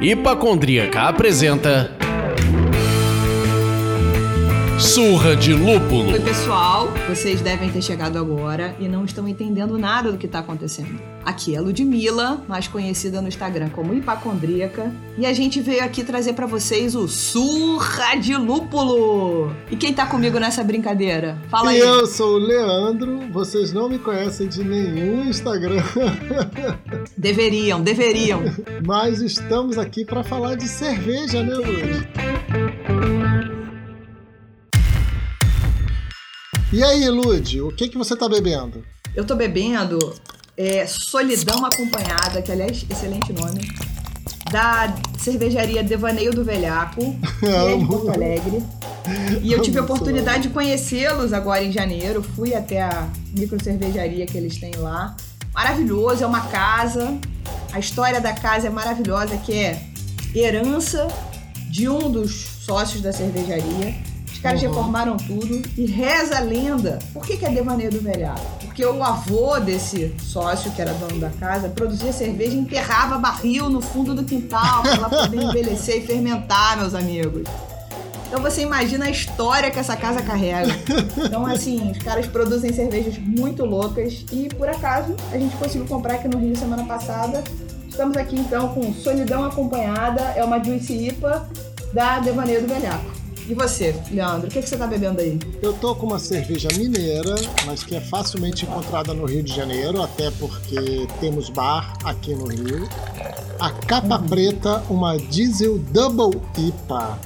Hipacondríaca apresenta Surra de Lúpulo. Oi, pessoal. Vocês devem ter chegado agora e não estão entendendo nada do que está acontecendo. Aqui é Ludmilla, mais conhecida no Instagram como Hipacondríaca, e a gente veio aqui trazer para vocês o Surra de Lúpulo. E quem tá comigo nessa brincadeira? Fala aí. Eu sou o Leandro, vocês não me conhecem de nenhum Instagram. deveriam, deveriam. Mas estamos aqui para falar de cerveja, né, Lud? E aí, Lud, o que, que você tá bebendo? Eu tô bebendo é, Solidão Acompanhada, que aliás, excelente nome, da cervejaria Devaneio do Velhaco, que é de Porto Alegre. E eu tive a oportunidade de conhecê-los agora em janeiro. Fui até a micro cervejaria que eles têm lá. Maravilhoso, é uma casa. A história da casa é maravilhosa, que é herança de um dos sócios da cervejaria caras uhum. reformaram tudo e reza a lenda. Por que, que é devaneio do velhaco? Porque o avô desse sócio, que era dono da casa, produzia cerveja e enterrava barril no fundo do quintal para ela poder envelhecer e fermentar, meus amigos. Então você imagina a história que essa casa carrega. Então, assim, os caras produzem cervejas muito loucas e por acaso a gente conseguiu comprar aqui no Rio semana passada. Estamos aqui então com Solidão Acompanhada, é uma Juice IPA da Devaneio do Velhaco. E você, Leandro, o que, que você tá bebendo aí? Eu tô com uma cerveja mineira, mas que é facilmente encontrada no Rio de Janeiro, até porque temos bar aqui no Rio. A capa uhum. preta, uma Diesel Double IPA.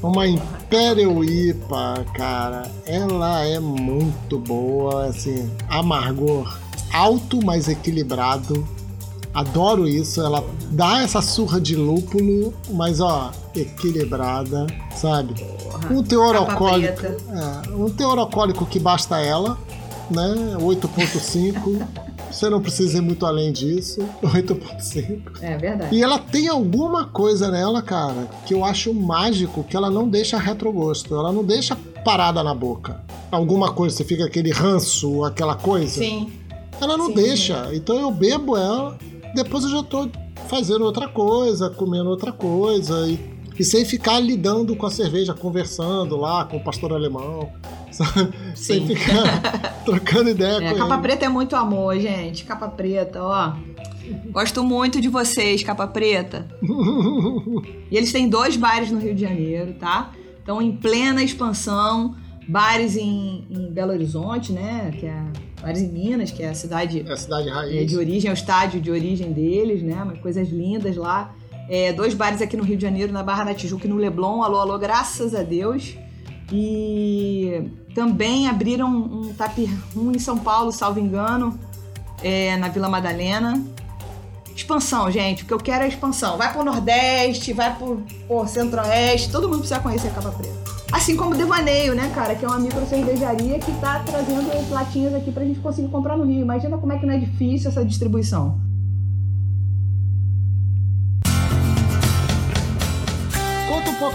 Uma Imperial IPA, cara. Ela é muito boa, assim, amargor alto, mas equilibrado. Adoro isso, ela dá essa surra de lúpulo, mas ó, equilibrada, sabe? Porra, um teor alcoólico. É, um teor alcoólico que basta ela, né? 8.5. Você não precisa ir muito além disso. 8.5. É verdade. E ela tem alguma coisa nela, cara, que eu acho mágico, que ela não deixa retrogosto. Ela não deixa parada na boca. Alguma coisa, você fica aquele ranço, aquela coisa. Sim. Ela não sim, deixa. Então eu bebo ela, depois eu já tô fazendo outra coisa, comendo outra coisa e e sem ficar lidando com a cerveja, conversando lá com o pastor alemão? Sem ficar trocando ideia é, com Capa ele. preta é muito amor, gente. Capa preta, ó. Gosto muito de vocês, Capa Preta. e eles têm dois bares no Rio de Janeiro, tá? Estão em plena expansão. Bares em, em, Belo Horizonte, né? Que é, bares em Minas, que é a cidade, é a cidade raiz. É, de origem, é o estádio de origem deles, né? Umas coisas lindas lá. É, dois bares aqui no Rio de Janeiro, na Barra da Tijuca e no Leblon. Alô, alô, graças a Deus. E também abriram um tap room em São Paulo, salvo engano, é, na Vila Madalena. Expansão, gente. O que eu quero é expansão. Vai pro Nordeste, vai pro, pro Centro-Oeste. Todo mundo precisa conhecer a Capa Preta. Assim como o Devaneio, né, cara? Que é uma micro cervejaria que tá trazendo latinhas aqui pra gente conseguir comprar no Rio. Imagina como é que não é difícil essa distribuição.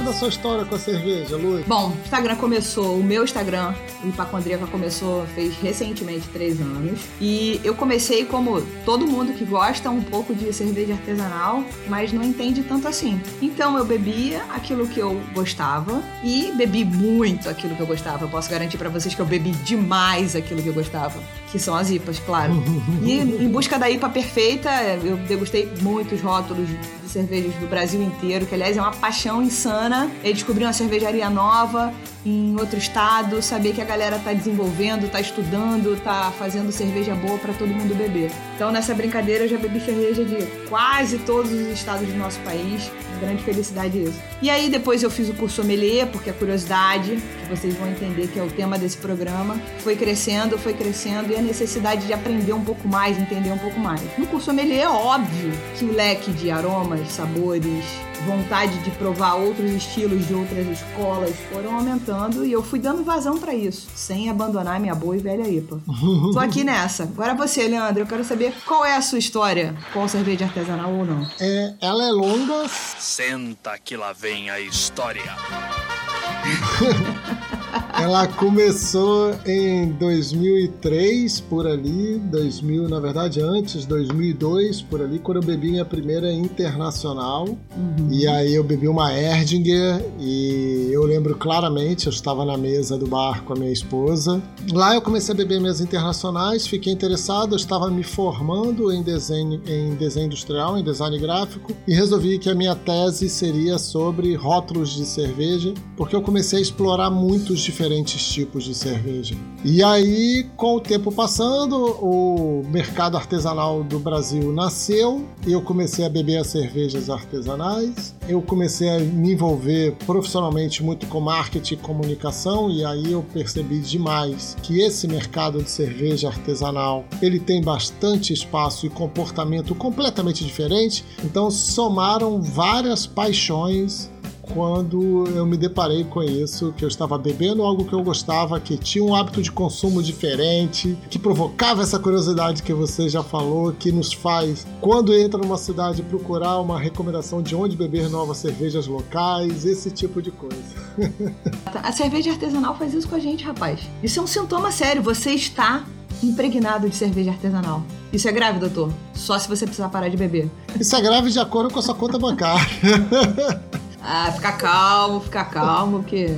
Da sua história com a cerveja, Lu. Bom, o Instagram começou, o meu Instagram, o Hipacondríaca, começou, fez recentemente três anos. E eu comecei como todo mundo que gosta um pouco de cerveja artesanal, mas não entende tanto assim. Então eu bebia aquilo que eu gostava e bebi muito aquilo que eu gostava. Eu posso garantir para vocês que eu bebi demais aquilo que eu gostava, que são as IPAs, claro. e em busca da IPA perfeita, eu degustei muitos rótulos de cervejas do Brasil inteiro, que aliás é uma paixão insana e descobrir uma cervejaria nova em outro estado, saber que a galera tá desenvolvendo, tá estudando, tá fazendo cerveja boa para todo mundo beber. Então nessa brincadeira eu já bebi cerveja de quase todos os estados do nosso país. Grande felicidade isso. E aí depois eu fiz o curso sommelier, porque a curiosidade, que vocês vão entender que é o tema desse programa, foi crescendo, foi crescendo e a necessidade de aprender um pouco mais, entender um pouco mais. No curso sommelier é óbvio que o leque de aromas, sabores, vontade de provar outros estilos de outras escolas foram aumentando e eu fui dando vazão para isso, sem abandonar minha boa e velha IPA. Tô aqui nessa. Agora você, Leandro, eu quero saber qual é a sua história com cerveja artesanal ou não. É, ela é longa. Senta que lá vem a história. Ela começou em 2003, por ali, 2000, na verdade, antes, 2002, por ali, quando eu bebi minha primeira internacional. Uhum. E aí eu bebi uma Erdinger e eu lembro claramente, eu estava na mesa do bar com a minha esposa. Lá eu comecei a beber minhas internacionais, fiquei interessado, eu estava me formando em desenho, em desenho industrial, em design gráfico, e resolvi que a minha tese seria sobre rótulos de cerveja, porque eu comecei a explorar muitos diferentes diferentes tipos de cerveja. E aí, com o tempo passando, o mercado artesanal do Brasil nasceu eu comecei a beber as cervejas artesanais. Eu comecei a me envolver profissionalmente muito com marketing e comunicação e aí eu percebi demais que esse mercado de cerveja artesanal, ele tem bastante espaço e comportamento completamente diferente. Então somaram várias paixões quando eu me deparei com isso, que eu estava bebendo algo que eu gostava, que tinha um hábito de consumo diferente, que provocava essa curiosidade que você já falou, que nos faz, quando entra numa cidade, procurar uma recomendação de onde beber novas cervejas locais, esse tipo de coisa. A cerveja artesanal faz isso com a gente, rapaz. Isso é um sintoma sério. Você está impregnado de cerveja artesanal. Isso é grave, doutor? Só se você precisar parar de beber. Isso é grave de acordo com a sua conta bancária. Ah, ficar calmo, ficar calmo, porque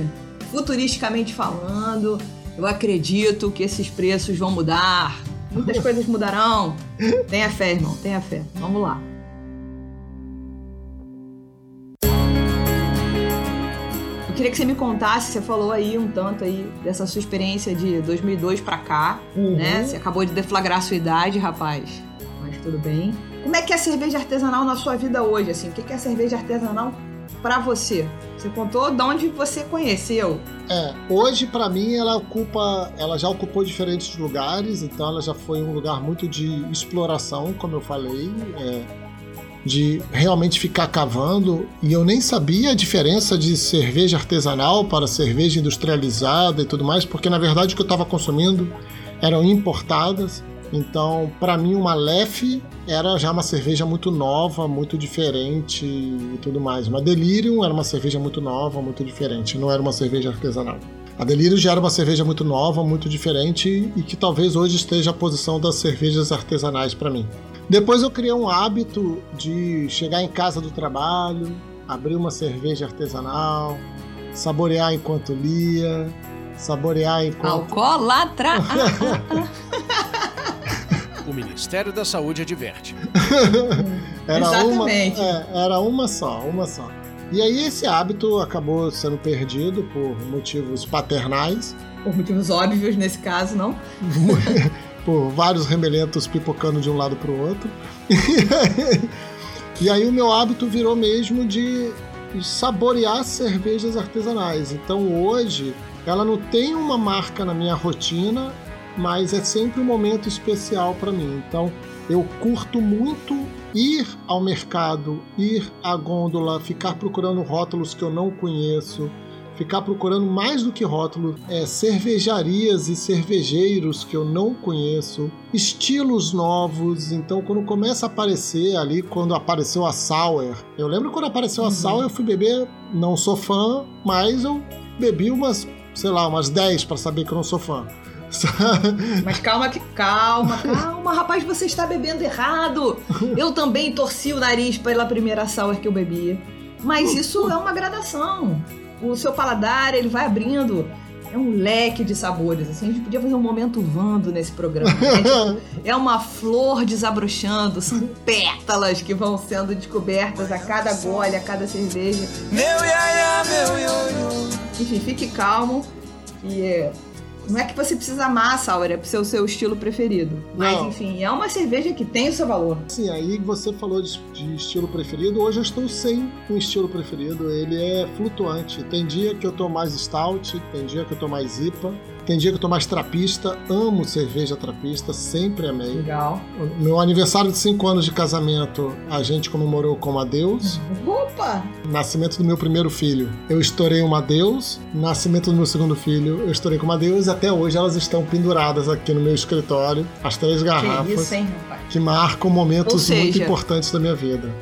futuristicamente falando, eu acredito que esses preços vão mudar. Muitas coisas mudarão. Tenha fé, irmão, tenha fé. Vamos lá. Eu queria que você me contasse, você falou aí um tanto aí dessa sua experiência de 2002 para cá, uhum. né? Você acabou de deflagrar a sua idade, rapaz. Mas tudo bem. Como é que é a cerveja artesanal na sua vida hoje, assim? O que é a cerveja artesanal para você? Você contou de onde você conheceu. É, hoje para mim ela ocupa, ela já ocupou diferentes lugares, então ela já foi um lugar muito de exploração, como eu falei, é, de realmente ficar cavando. E eu nem sabia a diferença de cerveja artesanal para cerveja industrializada e tudo mais, porque na verdade o que eu estava consumindo eram importadas. Então, para mim, uma Lef era já uma cerveja muito nova, muito diferente e tudo mais. Uma Delirium era uma cerveja muito nova, muito diferente, não era uma cerveja artesanal. A Delirium já era uma cerveja muito nova, muito diferente e que talvez hoje esteja a posição das cervejas artesanais para mim. Depois eu criei um hábito de chegar em casa do trabalho, abrir uma cerveja artesanal, saborear enquanto lia, saborear enquanto. Alcoólatra! o Ministério da Saúde adverte. era Exatamente. Uma, é, era uma só, uma só. E aí esse hábito acabou sendo perdido por motivos paternais. Por motivos óbvios nesse caso, não? por vários remelentos pipocando de um lado para o outro. e aí o meu hábito virou mesmo de saborear cervejas artesanais. Então hoje ela não tem uma marca na minha rotina, mas é sempre um momento especial para mim. Então, eu curto muito ir ao mercado, ir à gôndola, ficar procurando rótulos que eu não conheço, ficar procurando mais do que rótulos, é, cervejarias e cervejeiros que eu não conheço, estilos novos. Então, quando começa a aparecer ali, quando apareceu a Sour, eu lembro quando apareceu uhum. a Sour, eu fui beber, não sou fã, mas eu bebi umas, sei lá, umas 10 para saber que eu não sou fã. Mas calma, calma, calma, rapaz, você está bebendo errado. Eu também torci o nariz pela primeira sour que eu bebi. Mas isso é uma gradação. O seu paladar, ele vai abrindo. É um leque de sabores. Assim, a gente podia fazer um momento vando nesse programa. Né? é uma flor desabrochando, são pétalas que vão sendo descobertas a cada gole, a cada cerveja. Meu iaia, meu ioiô. Enfim, fique calmo. E não é que você precisa amar a Sour, é pro ser o seu estilo preferido. Mas, Não. enfim, é uma cerveja que tem o seu valor. Sim, aí você falou de, de, estilo preferido. Hoje eu estou sem um estilo preferido. Ele é flutuante. Tem dia que eu tô mais stout, tem dia que eu tô mais IPA. Tem dia que eu tô mais trapista, amo cerveja trapista, sempre amei. Legal. Meu aniversário de 5 anos de casamento, a gente comemorou com Adeus. Opa! Nascimento do meu primeiro filho, eu estourei uma Adeus. Nascimento do meu segundo filho, eu estourei com uma Adeus. Até hoje elas estão penduradas aqui no meu escritório, as três garrafas. Que isso, hein, rapaz? Que marcam momentos seja, muito importantes da minha vida.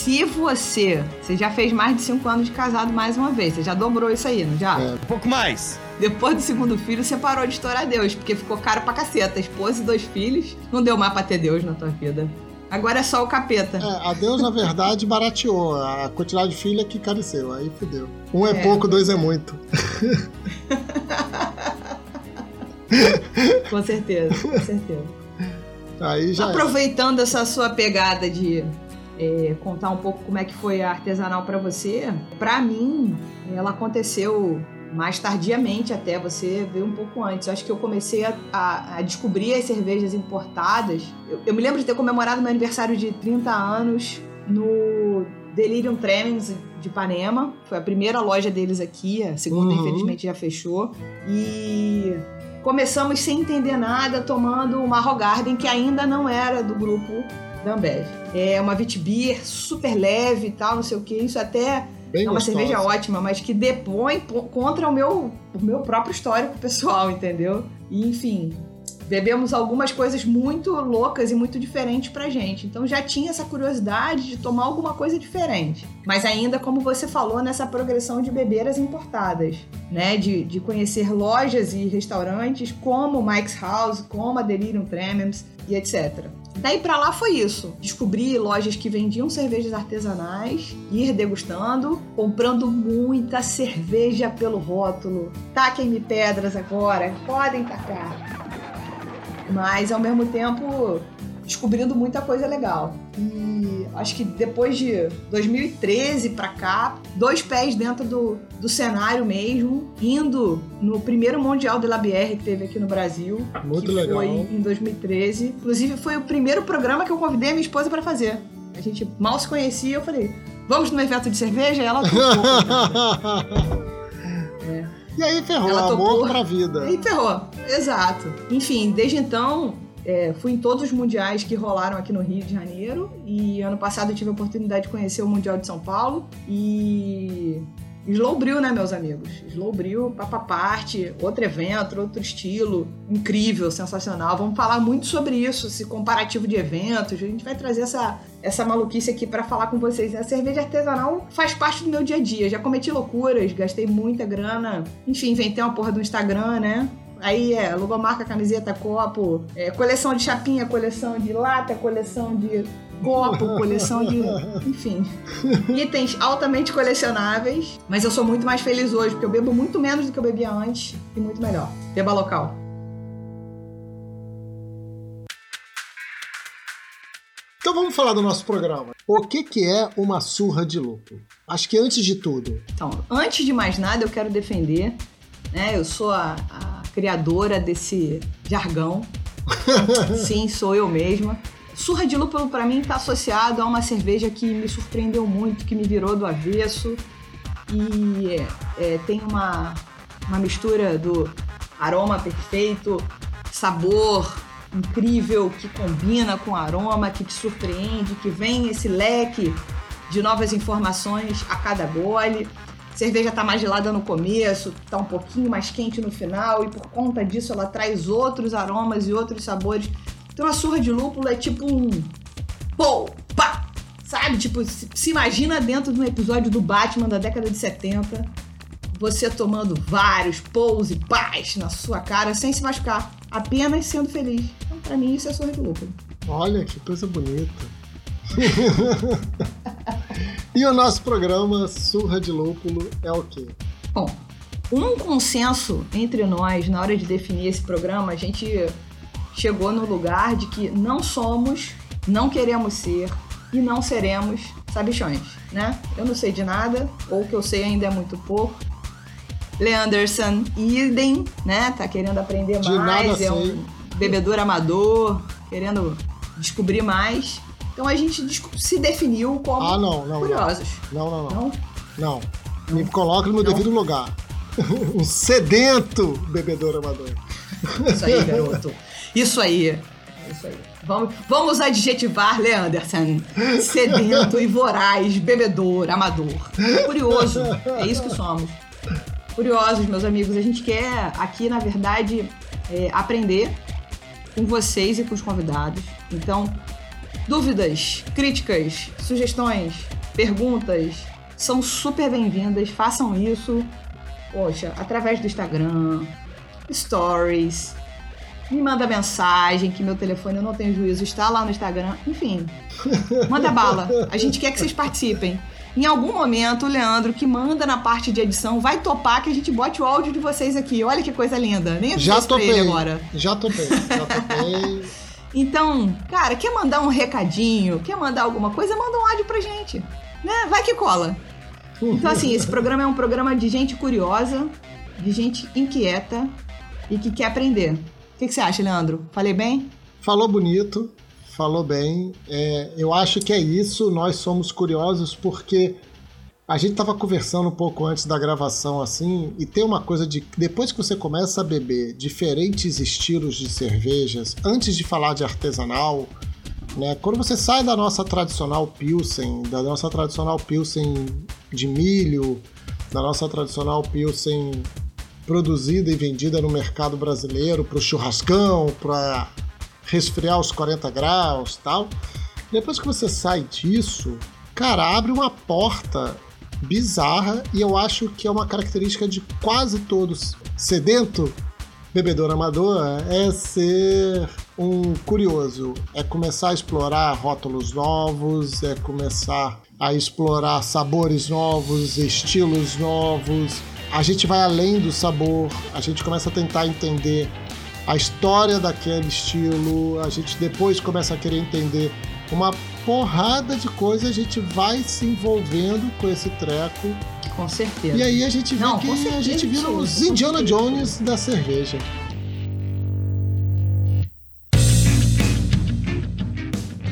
Se você, você já fez mais de cinco anos de casado mais uma vez, você já dobrou isso aí, não já? É. Um pouco mais. Depois do segundo filho, você parou de estourar Deus, porque ficou caro pra caceta. Esposa e dois filhos, não deu mais pra ter Deus na tua vida. Agora é só o capeta. É, a Deus, na verdade, barateou. A quantidade de filha que careceu. Aí fudeu. Um é, é pouco, dois é muito. com certeza, com certeza. Aí já. Aproveitando é. essa sua pegada de é, contar um pouco como é que foi a artesanal para você, para mim, ela aconteceu mais tardiamente até, você veio um pouco antes. Eu acho que eu comecei a, a, a descobrir as cervejas importadas. Eu, eu, me lembro de ter comemorado meu aniversário de 30 anos no Delirium Tremens de Ipanema. Foi a primeira loja deles aqui, a segunda uhum. infelizmente já fechou. E começamos sem entender nada, tomando uma Rogarden que ainda não era do grupo da Ambev. É uma Vitibir super leve e tal, não sei o que. Isso até Bem é uma gostosa. cerveja ótima, mas que depõe contra o meu, o meu próprio histórico pessoal, entendeu? E, enfim, bebemos algumas coisas muito loucas e muito diferentes pra gente. Então já tinha essa curiosidade de tomar alguma coisa diferente. Mas ainda, como você falou, nessa progressão de beber as importadas, né? De, de conhecer lojas e restaurantes como Mike's House, como a Delirium Tremens e etc. Daí para lá foi isso. Descobri lojas que vendiam cervejas artesanais, ir degustando, comprando muita cerveja pelo rótulo. Taquem-me pedras agora, podem tacar. Mas ao mesmo tempo descobrindo muita coisa legal. E acho que depois de 2013 para cá, dois pés dentro do, do cenário mesmo, indo no primeiro Mundial de la Bière que teve aqui no Brasil. Muito que legal. Foi em 2013. Inclusive, foi o primeiro programa que eu convidei a minha esposa para fazer. A gente mal se conhecia, eu falei, vamos no evento de cerveja? E ela topou. é. E aí ferrou, ela amor pra vida. E aí ferrou, exato. Enfim, desde então, é, fui em todos os mundiais que rolaram aqui no Rio de Janeiro e ano passado eu tive a oportunidade de conhecer o Mundial de São Paulo e Slowbril, né, meus amigos? Slowbril, papa parte, outro evento, outro estilo, incrível, sensacional. Vamos falar muito sobre isso, esse comparativo de eventos. A gente vai trazer essa, essa maluquice aqui para falar com vocês. A cerveja artesanal faz parte do meu dia a dia. Já cometi loucuras, gastei muita grana. Enfim, inventei uma porra do Instagram, né? Aí é logomarca, camiseta, copo, é, coleção de chapinha, coleção de lata, coleção de copo, coleção de. Enfim. Itens altamente colecionáveis. Mas eu sou muito mais feliz hoje, porque eu bebo muito menos do que eu bebia antes e muito melhor. Beba local. Então vamos falar do nosso programa. O que, que é uma surra de lúpulo? Acho que antes de tudo. Então, antes de mais nada, eu quero defender. Né, eu sou a, a criadora desse jargão. Sim, sou eu mesma. Surra de lúpulo para mim está associado a uma cerveja que me surpreendeu muito, que me virou do avesso e é, é, tem uma, uma mistura do aroma perfeito, sabor incrível que combina com o aroma, que te surpreende, que vem esse leque de novas informações a cada gole cerveja tá mais gelada no começo, tá um pouquinho mais quente no final, e por conta disso ela traz outros aromas e outros sabores. Então a surra de lúpulo é tipo um. Pô, pá! Sabe? Tipo, se, se imagina dentro de um episódio do Batman da década de 70, você tomando vários pous e pás na sua cara sem se machucar, apenas sendo feliz. Então, pra mim, isso é surra de lúpulo. Olha que coisa bonita. e o nosso programa Surra de Lúpulo é o quê? Bom, um consenso entre nós na hora de definir esse programa, a gente chegou no lugar de que não somos, não queremos ser e não seremos sabichões, né? Eu não sei de nada, ou o que eu sei ainda é muito pouco. Leanderson, idem, né? Tá querendo aprender de mais, é um bebedor amador, querendo descobrir mais. Então a gente se definiu como ah, não, não, curiosos. Não, não, não. Não? Não. Me coloca no meu devido lugar. um sedento bebedor amador. Isso aí, garoto. Isso aí. Isso aí. Vamos, vamos adjetivar Leanderson. Sedento e voraz, bebedor, amador. Curioso. É isso que somos. Curiosos, meus amigos. A gente quer aqui, na verdade, é, aprender com vocês e com os convidados. Então, Dúvidas, críticas, sugestões, perguntas são super bem-vindas. Façam isso, poxa, através do Instagram, stories. Me manda mensagem, que meu telefone eu não tenho juízo, está lá no Instagram. Enfim, manda bala. A gente quer que vocês participem. Em algum momento, o Leandro, que manda na parte de edição, vai topar que a gente bote o áudio de vocês aqui. Olha que coisa linda. Nem Já topei. agora. Já topei. Já topei. Então, cara, quer mandar um recadinho, quer mandar alguma coisa, manda um áudio pra gente. Né? Vai que cola. Então, assim, esse programa é um programa de gente curiosa, de gente inquieta e que quer aprender. O que, que você acha, Leandro? Falei bem? Falou bonito, falou bem. É, eu acho que é isso. Nós somos curiosos porque a gente estava conversando um pouco antes da gravação assim, e tem uma coisa de depois que você começa a beber diferentes estilos de cervejas, antes de falar de artesanal, né? Quando você sai da nossa tradicional Pilsen, da nossa tradicional Pilsen de milho, da nossa tradicional Pilsen produzida e vendida no mercado brasileiro para o churrascão, para resfriar os 40 graus tal. Depois que você sai disso, cara, abre uma porta bizarra e eu acho que é uma característica de quase todos sedento bebedor amador é ser um curioso, é começar a explorar rótulos novos, é começar a explorar sabores novos, estilos novos. A gente vai além do sabor, a gente começa a tentar entender a história daquele estilo, a gente depois começa a querer entender uma porrada de coisa, a gente vai se envolvendo com esse treco. Com certeza. E aí a gente vê Não, que certeza, a gente vira os Indiana. Jones da cerveja.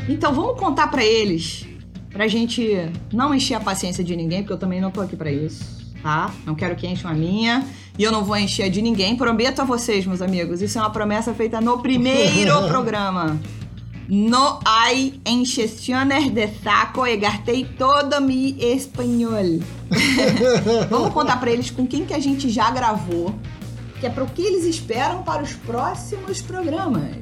Então vamos contar pra eles, pra gente não encher a paciência de ninguém, porque eu também não tô aqui pra isso, tá? Não quero que encham a minha e eu não vou encher a de ninguém. Prometo a vocês, meus amigos, isso é uma promessa feita no primeiro programa. No hay encheciones de saco e gastei todo mi espanhol. Vamos contar pra eles com quem que a gente já gravou, que é pro que eles esperam para os próximos programas.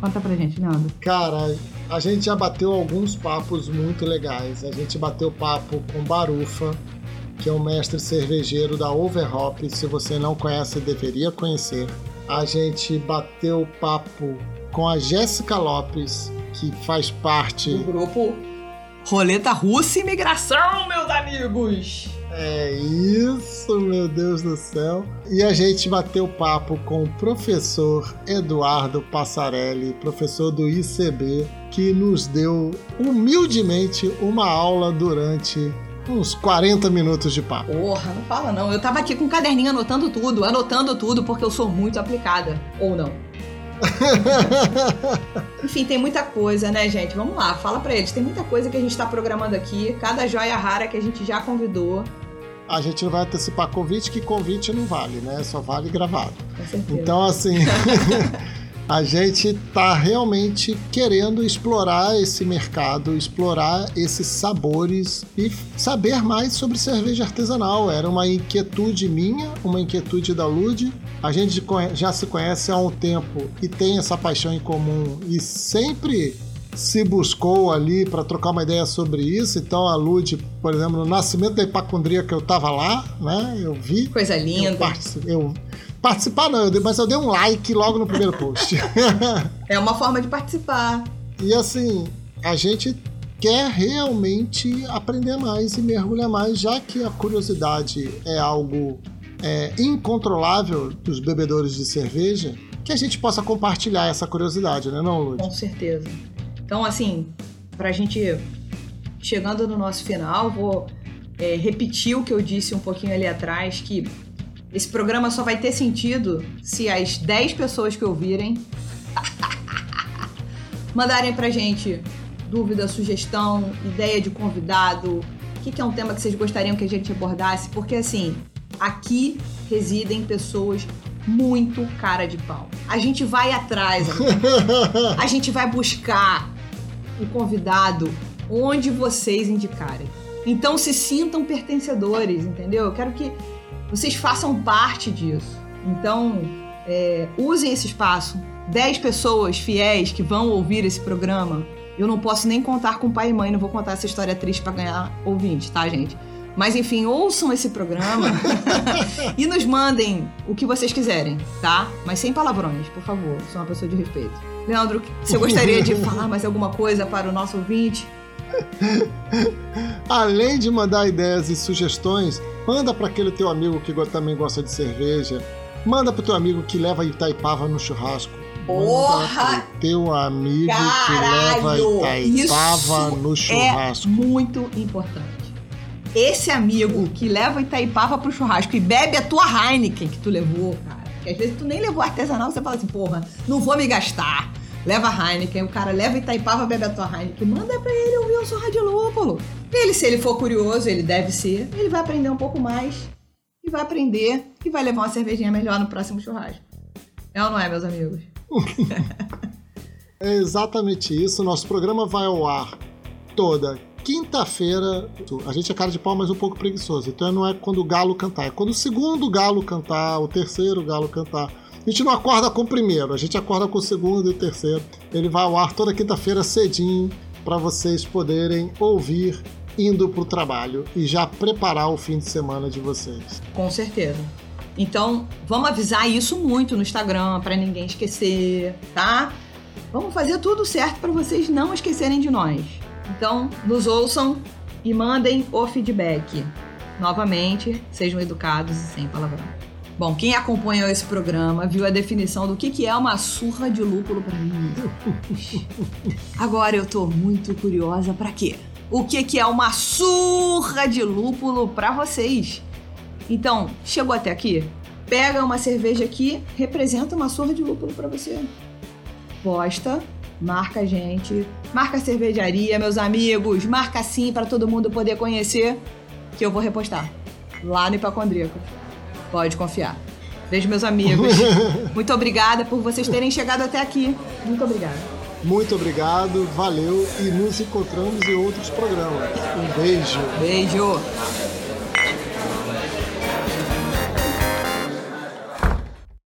Conta pra gente, Leandro. Cara, a gente já bateu alguns papos muito legais. A gente bateu papo com Barufa, que é o mestre cervejeiro da Overhop. Se você não conhece, deveria conhecer. A gente bateu papo com a Jéssica Lopes, que faz parte. do grupo Roleta Russa e Imigração, meus amigos! É isso, meu Deus do céu. E a gente bateu papo com o professor Eduardo Passarelli, professor do ICB, que nos deu humildemente uma aula durante uns 40 minutos de papo. Porra, não fala não. Eu tava aqui com um caderninho anotando tudo, anotando tudo, porque eu sou muito aplicada. Ou não. Enfim, tem muita coisa, né, gente? Vamos lá, fala pra eles. Tem muita coisa que a gente tá programando aqui, cada joia rara que a gente já convidou, A gente não vai antecipar convite, que convite não vale, né? Só vale gravado. com certeza. Então, assim, a gente tá realmente querendo explorar esse mercado, explorar esses sabores e saber mais sobre cerveja artesanal. Era uma inquietude minha, uma inquietude da Lud. A gente já se conhece há um tempo e tem essa paixão em comum e sempre se buscou ali para trocar uma ideia sobre isso. Então, a Lud, por exemplo, no nascimento da hipacondria que eu tava lá, né? Eu vi. Coisa Eu, linda. partici- eu participar não, mas eu dei um like logo no primeiro post. É uma forma de participar. e assim, a gente quer realmente aprender mais e mergulhar mais, já que a curiosidade é algo é, incontrolável dos bebedores de cerveja, que a gente possa compartilhar essa curiosidade, né, não, Lud? Com certeza. Então, assim, pra gente chegando no nosso final, vou é, repetir o que eu disse um pouquinho ali atrás, que esse programa só vai ter sentido se as 10 pessoas que ouvirem mandarem pra gente dúvida, sugestão, ideia de convidado, o que, que é um tema que vocês gostariam que a gente abordasse, porque assim, aqui residem pessoas muito cara de pau. A gente vai atrás. A gente vai buscar o convidado onde vocês indicarem. Então se sintam pertencedores, entendeu? Eu quero que vocês façam parte disso. Então é, usem esse espaço. 10 pessoas fiéis que vão ouvir esse programa Eu não posso nem contar com pai e mãe, não vou contar essa história triste para ganhar ouvinte, tá, gente? Mas enfim, ouçam esse programa e nos mandem o que vocês quiserem, tá? Mas sem palavrões, por favor. Sou uma pessoa de respeito. Leandro, você gostaria de falar mais alguma coisa para o nosso ouvinte? Além de mandar ideias e sugestões, manda para aquele teu amigo que também gosta de cerveja. Manda pro teu amigo que leva Itaipava no churrasco. Porra! Teu amigo Caralho, que leva Itaipava no é churrasco. É muito importante. Esse amigo que leva Itaipava pro churrasco e bebe a tua Heineken que tu levou, cara. Que às vezes tu nem levou artesanal, você fala assim, porra, não vou me gastar. Leva Heineken, o cara leva Itaipava, bebe a tua Heineken, manda pra ele ouvir o Sorra de Lúpulo. Ele, se ele for curioso, ele deve ser, ele vai aprender um pouco mais e vai aprender e vai levar uma cervejinha melhor no próximo churrasco. É ou não é, meus amigos? é exatamente isso. Nosso programa vai ao ar toda quinta-feira, a gente é cara de pau, mas um pouco preguiçoso. Então não é quando o galo cantar, é quando o segundo galo cantar, o terceiro galo cantar. A gente não acorda com o primeiro, a gente acorda com o segundo e o terceiro. Ele vai ao ar toda quinta-feira cedinho para vocês poderem ouvir indo para o trabalho e já preparar o fim de semana de vocês. Com certeza. Então, vamos avisar isso muito no Instagram para ninguém esquecer, tá? Vamos fazer tudo certo para vocês não esquecerem de nós. Então, nos ouçam e mandem o feedback. Novamente, sejam educados e sem palavrão. Bom, quem acompanhou esse programa viu a definição do que, que é uma surra de lúpulo para mim. Agora eu tô muito curiosa para quê? O que, que é uma surra de lúpulo para vocês? Então, chegou até aqui? Pega uma cerveja aqui, representa uma surra de lúpulo para você. Posta marca a gente, marca a cervejaria, meus amigos, marca sim para todo mundo poder conhecer, que eu vou repostar lá no Hipacondríaco. Pode confiar. Beijo, meus amigos. Muito obrigada por vocês terem chegado até aqui. Muito obrigada. Muito obrigado, valeu e nos encontramos em outros programas. Um beijo. Beijo.